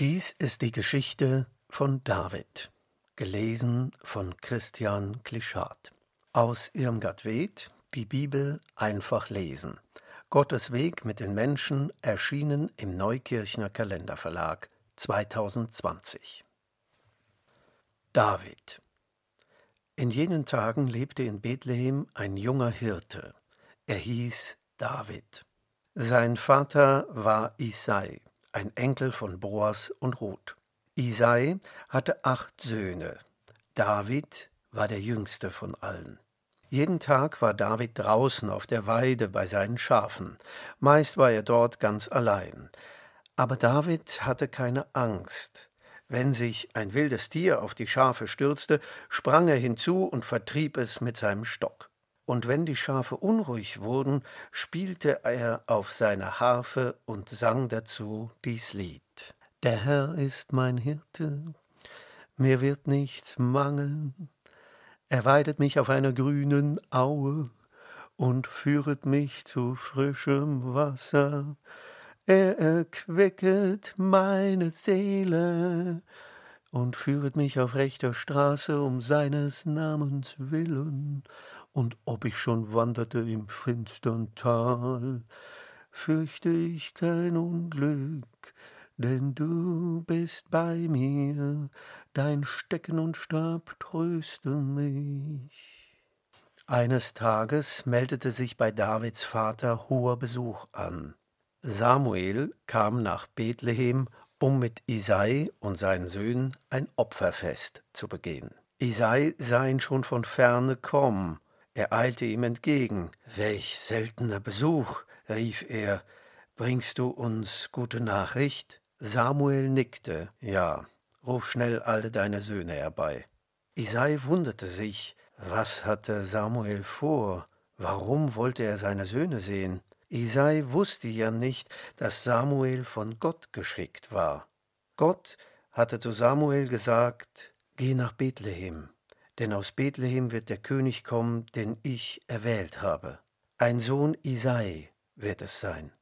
Dies ist die Geschichte von David, gelesen von Christian Klischat. Aus Irmgard Ved, die Bibel einfach lesen. Gottes Weg mit den Menschen erschienen im Neukirchner Kalenderverlag 2020. David In jenen Tagen lebte in Bethlehem ein junger Hirte. Er hieß David. Sein Vater war Isai ein Enkel von Boas und Ruth. Isai hatte acht Söhne. David war der jüngste von allen. Jeden Tag war David draußen auf der Weide bei seinen Schafen. Meist war er dort ganz allein. Aber David hatte keine Angst. Wenn sich ein wildes Tier auf die Schafe stürzte, sprang er hinzu und vertrieb es mit seinem Stock und wenn die Schafe unruhig wurden, spielte er auf seiner Harfe und sang dazu dies Lied. Der Herr ist mein Hirte, mir wird nichts mangeln, er weidet mich auf einer grünen Aue und führet mich zu frischem Wasser, er erquicket meine Seele und führet mich auf rechter Straße um seines Namens willen und ob ich schon wanderte im finstern Tal, fürchte ich kein Unglück, denn du bist bei mir, dein Stecken und Stab trösten mich. Eines Tages meldete sich bei Davids Vater hoher Besuch an. Samuel kam nach Bethlehem, um mit Isai und seinen Söhnen ein Opferfest zu begehen. Isai sah ihn schon von ferne kommen er eilte ihm entgegen. Welch seltener Besuch, rief er. Bringst du uns gute Nachricht? Samuel nickte. Ja, ruf schnell alle deine Söhne herbei. Isai wunderte sich. Was hatte Samuel vor? Warum wollte er seine Söhne sehen? Isai wusste ja nicht, dass Samuel von Gott geschickt war. Gott hatte zu Samuel gesagt, Geh nach Bethlehem, denn aus Bethlehem wird der König kommen, den ich erwählt habe. Ein Sohn Isai wird es sein.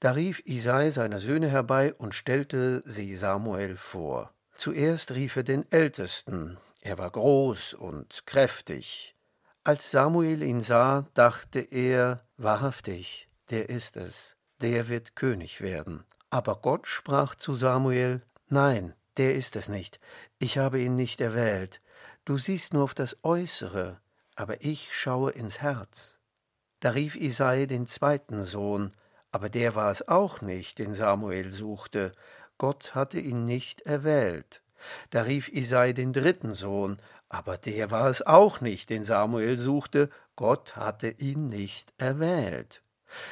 Da rief Isai seine Söhne herbei und stellte sie Samuel vor. Zuerst rief er den Ältesten, er war groß und kräftig. Als Samuel ihn sah, dachte er, wahrhaftig, der ist es, der wird König werden. Aber Gott sprach zu Samuel, Nein, der ist es nicht, ich habe ihn nicht erwählt, Du siehst nur auf das Äußere, aber ich schaue ins Herz. Da rief Isai den zweiten Sohn, aber der war es auch nicht, den Samuel suchte. Gott hatte ihn nicht erwählt. Da rief Isai den dritten Sohn, aber der war es auch nicht, den Samuel suchte. Gott hatte ihn nicht erwählt.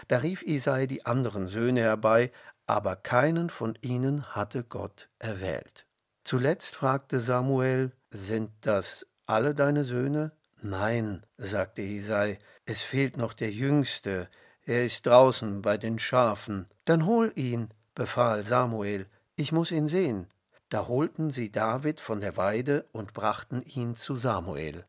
Da rief Isai die anderen Söhne herbei, aber keinen von ihnen hatte Gott erwählt. Zuletzt fragte Samuel, sind das alle deine Söhne? Nein, sagte Isai, es fehlt noch der Jüngste, er ist draußen bei den Schafen. Dann hol ihn, befahl Samuel, ich muss ihn sehen. Da holten sie David von der Weide und brachten ihn zu Samuel.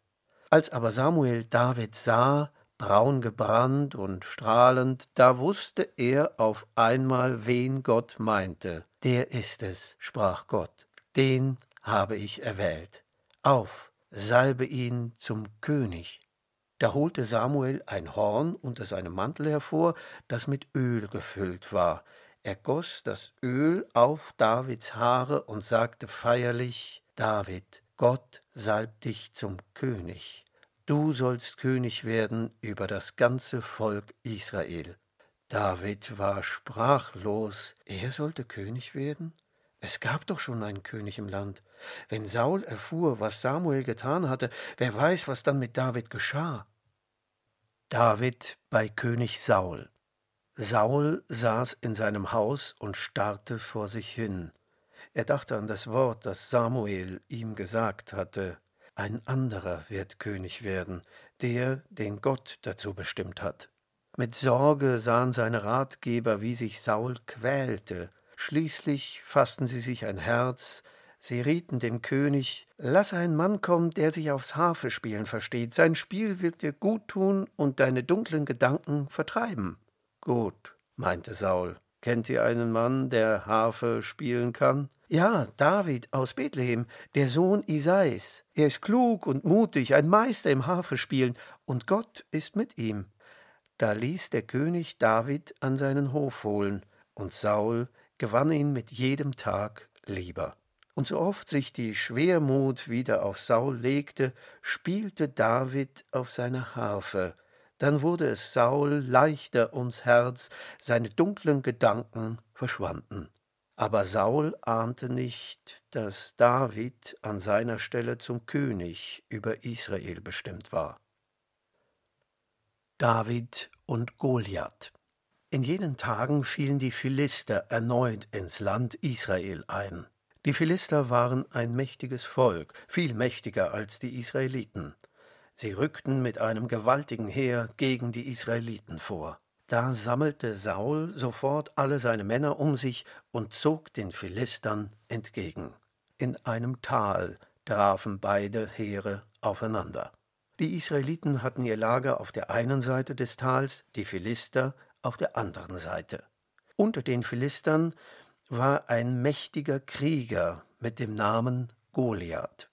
Als aber Samuel David sah, braun gebrannt und strahlend, da wusste er auf einmal, wen Gott meinte. Der ist es, sprach Gott, den habe ich erwählt. Auf, salbe ihn zum König. Da holte Samuel ein Horn unter seinem Mantel hervor, das mit Öl gefüllt war. Er goss das Öl auf Davids Haare und sagte feierlich David, Gott salbt dich zum König. Du sollst König werden über das ganze Volk Israel. David war sprachlos. Er sollte König werden? Es gab doch schon einen König im Land. Wenn Saul erfuhr, was Samuel getan hatte, wer weiß, was dann mit David geschah. David bei König Saul. Saul saß in seinem Haus und starrte vor sich hin. Er dachte an das Wort, das Samuel ihm gesagt hatte. Ein anderer wird König werden, der, den Gott dazu bestimmt hat. Mit Sorge sahen seine Ratgeber, wie sich Saul quälte, Schließlich fassten sie sich ein Herz, sie rieten dem König, lass ein Mann kommen, der sich aufs Harfespielen versteht, sein Spiel wird dir gut tun und deine dunklen Gedanken vertreiben. Gut, meinte Saul, Kennt ihr einen Mann, der Harfe spielen kann? Ja, David aus Bethlehem, der Sohn Isais. Er ist klug und mutig, ein Meister im Harfespielen, und Gott ist mit ihm. Da ließ der König David an seinen Hof holen, und Saul gewann ihn mit jedem Tag lieber. Und so oft sich die Schwermut wieder auf Saul legte, spielte David auf seiner Harfe. Dann wurde es Saul leichter ums Herz, seine dunklen Gedanken verschwanden. Aber Saul ahnte nicht, dass David an seiner Stelle zum König über Israel bestimmt war. David und Goliath In jenen Tagen fielen die Philister erneut ins Land Israel ein. Die Philister waren ein mächtiges Volk, viel mächtiger als die Israeliten. Sie rückten mit einem gewaltigen Heer gegen die Israeliten vor. Da sammelte Saul sofort alle seine Männer um sich und zog den Philistern entgegen. In einem Tal trafen beide Heere aufeinander. Die Israeliten hatten ihr Lager auf der einen Seite des Tals, die Philister auf der anderen Seite. Unter den Philistern war ein mächtiger Krieger mit dem Namen Goliath.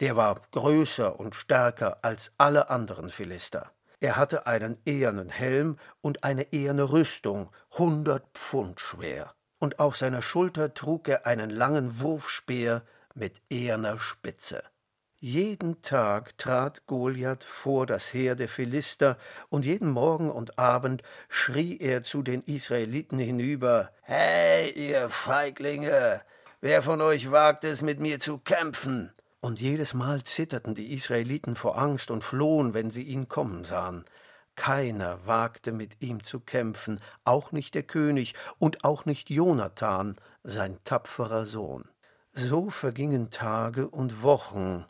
Der war größer und stärker als alle anderen Philister. Er hatte einen ehernen Helm und eine eherne Rüstung, hundert Pfund schwer, und auf seiner Schulter trug er einen langen Wurfspeer mit eherner Spitze. Jeden Tag trat Goliath vor das Heer der Philister, und jeden Morgen und Abend schrie er zu den Israeliten hinüber Hey, ihr Feiglinge, wer von euch wagt es, mit mir zu kämpfen? Und jedes Mal zitterten die Israeliten vor Angst und flohen, wenn sie ihn kommen sahen. Keiner wagte mit ihm zu kämpfen, auch nicht der König und auch nicht Jonathan, sein tapferer Sohn. So vergingen Tage und Wochen,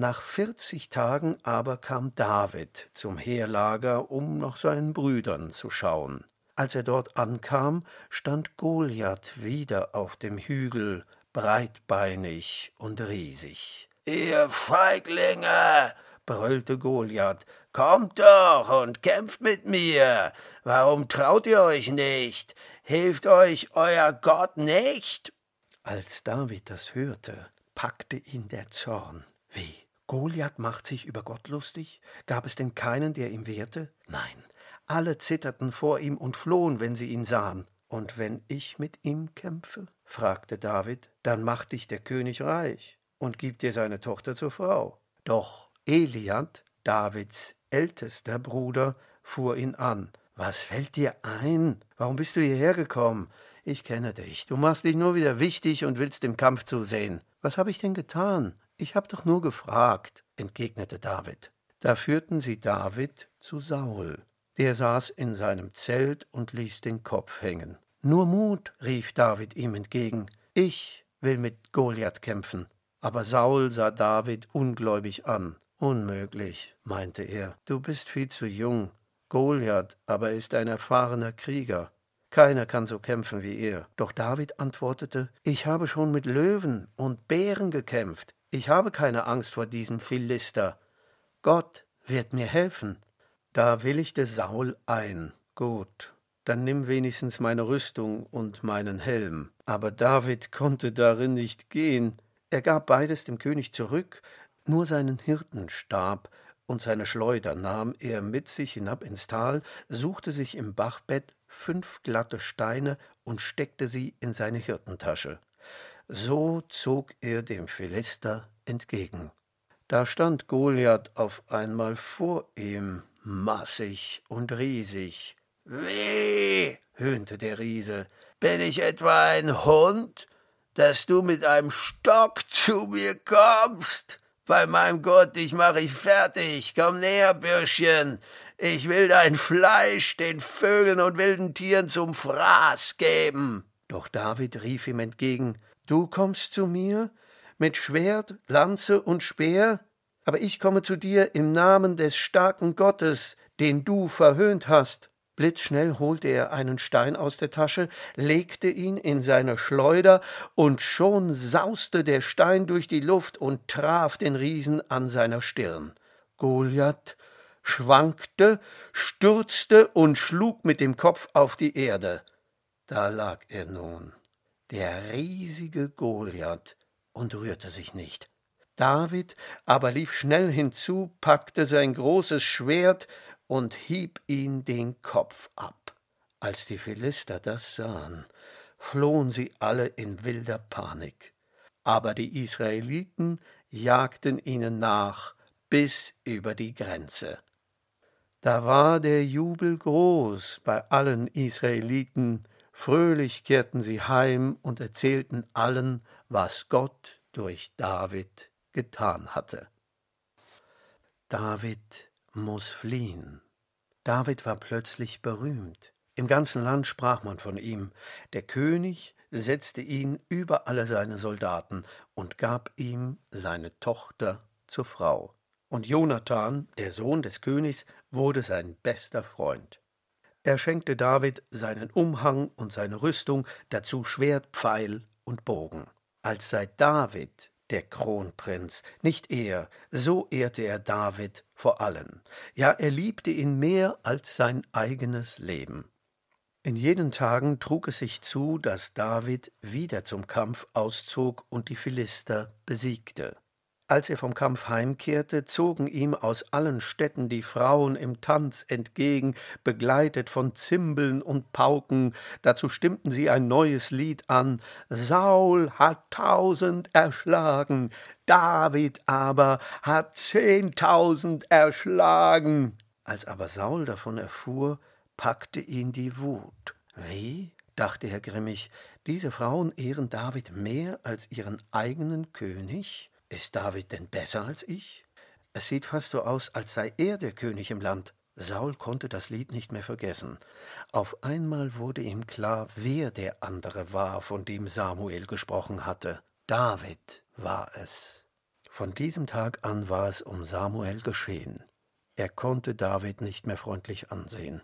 nach vierzig Tagen aber kam David zum Heerlager, um nach seinen Brüdern zu schauen. Als er dort ankam, stand Goliath wieder auf dem Hügel, breitbeinig und riesig. Ihr Feiglinge, brüllte Goliath, kommt doch und kämpft mit mir. Warum traut ihr euch nicht? Hilft euch euer Gott nicht? Als David das hörte, packte ihn der Zorn. Wie? Goliath macht sich über Gott lustig? Gab es denn keinen, der ihm wehrte? Nein, alle zitterten vor ihm und flohen, wenn sie ihn sahen. Und wenn ich mit ihm kämpfe? fragte David, dann macht dich der König reich und gibt dir seine Tochter zur Frau. Doch Eliad, Davids ältester Bruder, fuhr ihn an. Was fällt dir ein? Warum bist du hierher gekommen? Ich kenne dich. Du machst dich nur wieder wichtig und willst dem Kampf zusehen. Was habe ich denn getan? Ich hab doch nur gefragt, entgegnete David. Da führten sie David zu Saul. Der saß in seinem Zelt und ließ den Kopf hängen. Nur Mut, rief David ihm entgegen. Ich will mit Goliath kämpfen. Aber Saul sah David ungläubig an. Unmöglich, meinte er, du bist viel zu jung. Goliath aber ist ein erfahrener Krieger. Keiner kann so kämpfen wie er. Doch David antwortete, ich habe schon mit Löwen und Bären gekämpft. Ich habe keine Angst vor diesem Philister. Gott wird mir helfen. Da willigte Saul ein. Gut, dann nimm wenigstens meine Rüstung und meinen Helm. Aber David konnte darin nicht gehen. Er gab beides dem König zurück, nur seinen Hirtenstab und seine Schleuder nahm er mit sich hinab ins Tal, suchte sich im Bachbett fünf glatte Steine und steckte sie in seine Hirtentasche. So zog er dem Philister entgegen. Da stand Goliath auf einmal vor ihm, massig und riesig. Wie? höhnte der Riese. Bin ich etwa ein Hund, dass du mit einem Stock zu mir kommst? Bei meinem Gott, dich mach ich fertig. Komm näher, Bürschchen. Ich will dein Fleisch den Vögeln und wilden Tieren zum Fraß geben. Doch David rief ihm entgegen Du kommst zu mir mit Schwert, Lanze und Speer, aber ich komme zu dir im Namen des starken Gottes, den du verhöhnt hast. Blitzschnell holte er einen Stein aus der Tasche, legte ihn in seine Schleuder, und schon sauste der Stein durch die Luft und traf den Riesen an seiner Stirn. Goliath schwankte, stürzte und schlug mit dem Kopf auf die Erde. Da lag er nun, der riesige Goliath, und rührte sich nicht. David aber lief schnell hinzu, packte sein großes Schwert und hieb ihn den Kopf ab. Als die Philister das sahen, flohen sie alle in wilder Panik. Aber die Israeliten jagten ihnen nach bis über die Grenze. Da war der Jubel groß bei allen Israeliten, fröhlich kehrten sie heim und erzählten allen, was Gott durch David getan hatte. David muss fliehen. David war plötzlich berühmt. Im ganzen Land sprach man von ihm. Der König setzte ihn über alle seine Soldaten und gab ihm seine Tochter zur Frau. Und Jonathan, der Sohn des Königs, wurde sein bester Freund. Er schenkte David seinen Umhang und seine Rüstung, dazu Schwert, Pfeil und Bogen. Als sei David der Kronprinz, nicht er, so ehrte er David vor allen. Ja, er liebte ihn mehr als sein eigenes Leben. In jenen Tagen trug es sich zu, dass David wieder zum Kampf auszog und die Philister besiegte. Als er vom Kampf heimkehrte, zogen ihm aus allen Städten die Frauen im Tanz entgegen, begleitet von Zimbeln und Pauken, dazu stimmten sie ein neues Lied an Saul hat tausend erschlagen, David aber hat zehntausend erschlagen. Als aber Saul davon erfuhr, packte ihn die Wut. Wie? dachte er grimmig, diese Frauen ehren David mehr als ihren eigenen König? Ist David denn besser als ich? Es sieht fast so aus, als sei er der König im Land. Saul konnte das Lied nicht mehr vergessen. Auf einmal wurde ihm klar, wer der andere war, von dem Samuel gesprochen hatte. David war es. Von diesem Tag an war es um Samuel geschehen. Er konnte David nicht mehr freundlich ansehen.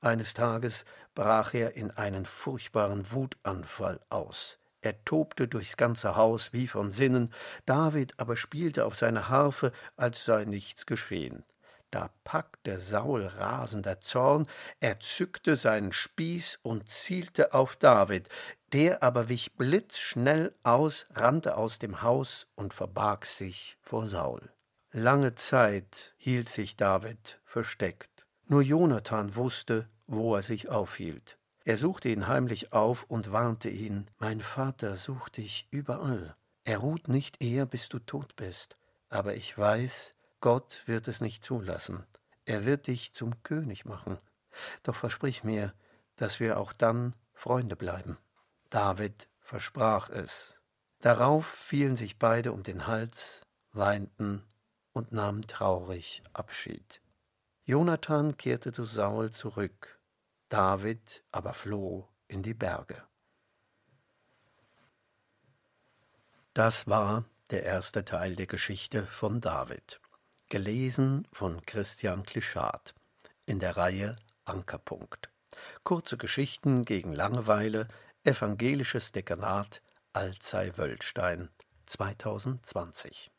Eines Tages brach er in einen furchtbaren Wutanfall aus. Er tobte durchs ganze Haus wie von Sinnen, David aber spielte auf seine Harfe, als sei nichts geschehen. Da packte Saul rasender Zorn, er zückte seinen Spieß und zielte auf David, der aber wich blitzschnell aus, rannte aus dem Haus und verbarg sich vor Saul. Lange Zeit hielt sich David versteckt. Nur Jonathan wusste, wo er sich aufhielt. Er suchte ihn heimlich auf und warnte ihn, Mein Vater sucht dich überall. Er ruht nicht eher, bis du tot bist. Aber ich weiß, Gott wird es nicht zulassen. Er wird dich zum König machen. Doch versprich mir, dass wir auch dann Freunde bleiben. David versprach es. Darauf fielen sich beide um den Hals, weinten und nahmen traurig Abschied. Jonathan kehrte zu Saul zurück, David aber floh in die Berge. Das war der erste Teil der Geschichte von David, gelesen von Christian Klischat in der Reihe Ankerpunkt. Kurze Geschichten gegen Langeweile, evangelisches Dekanat Alzey-Wöllstein 2020.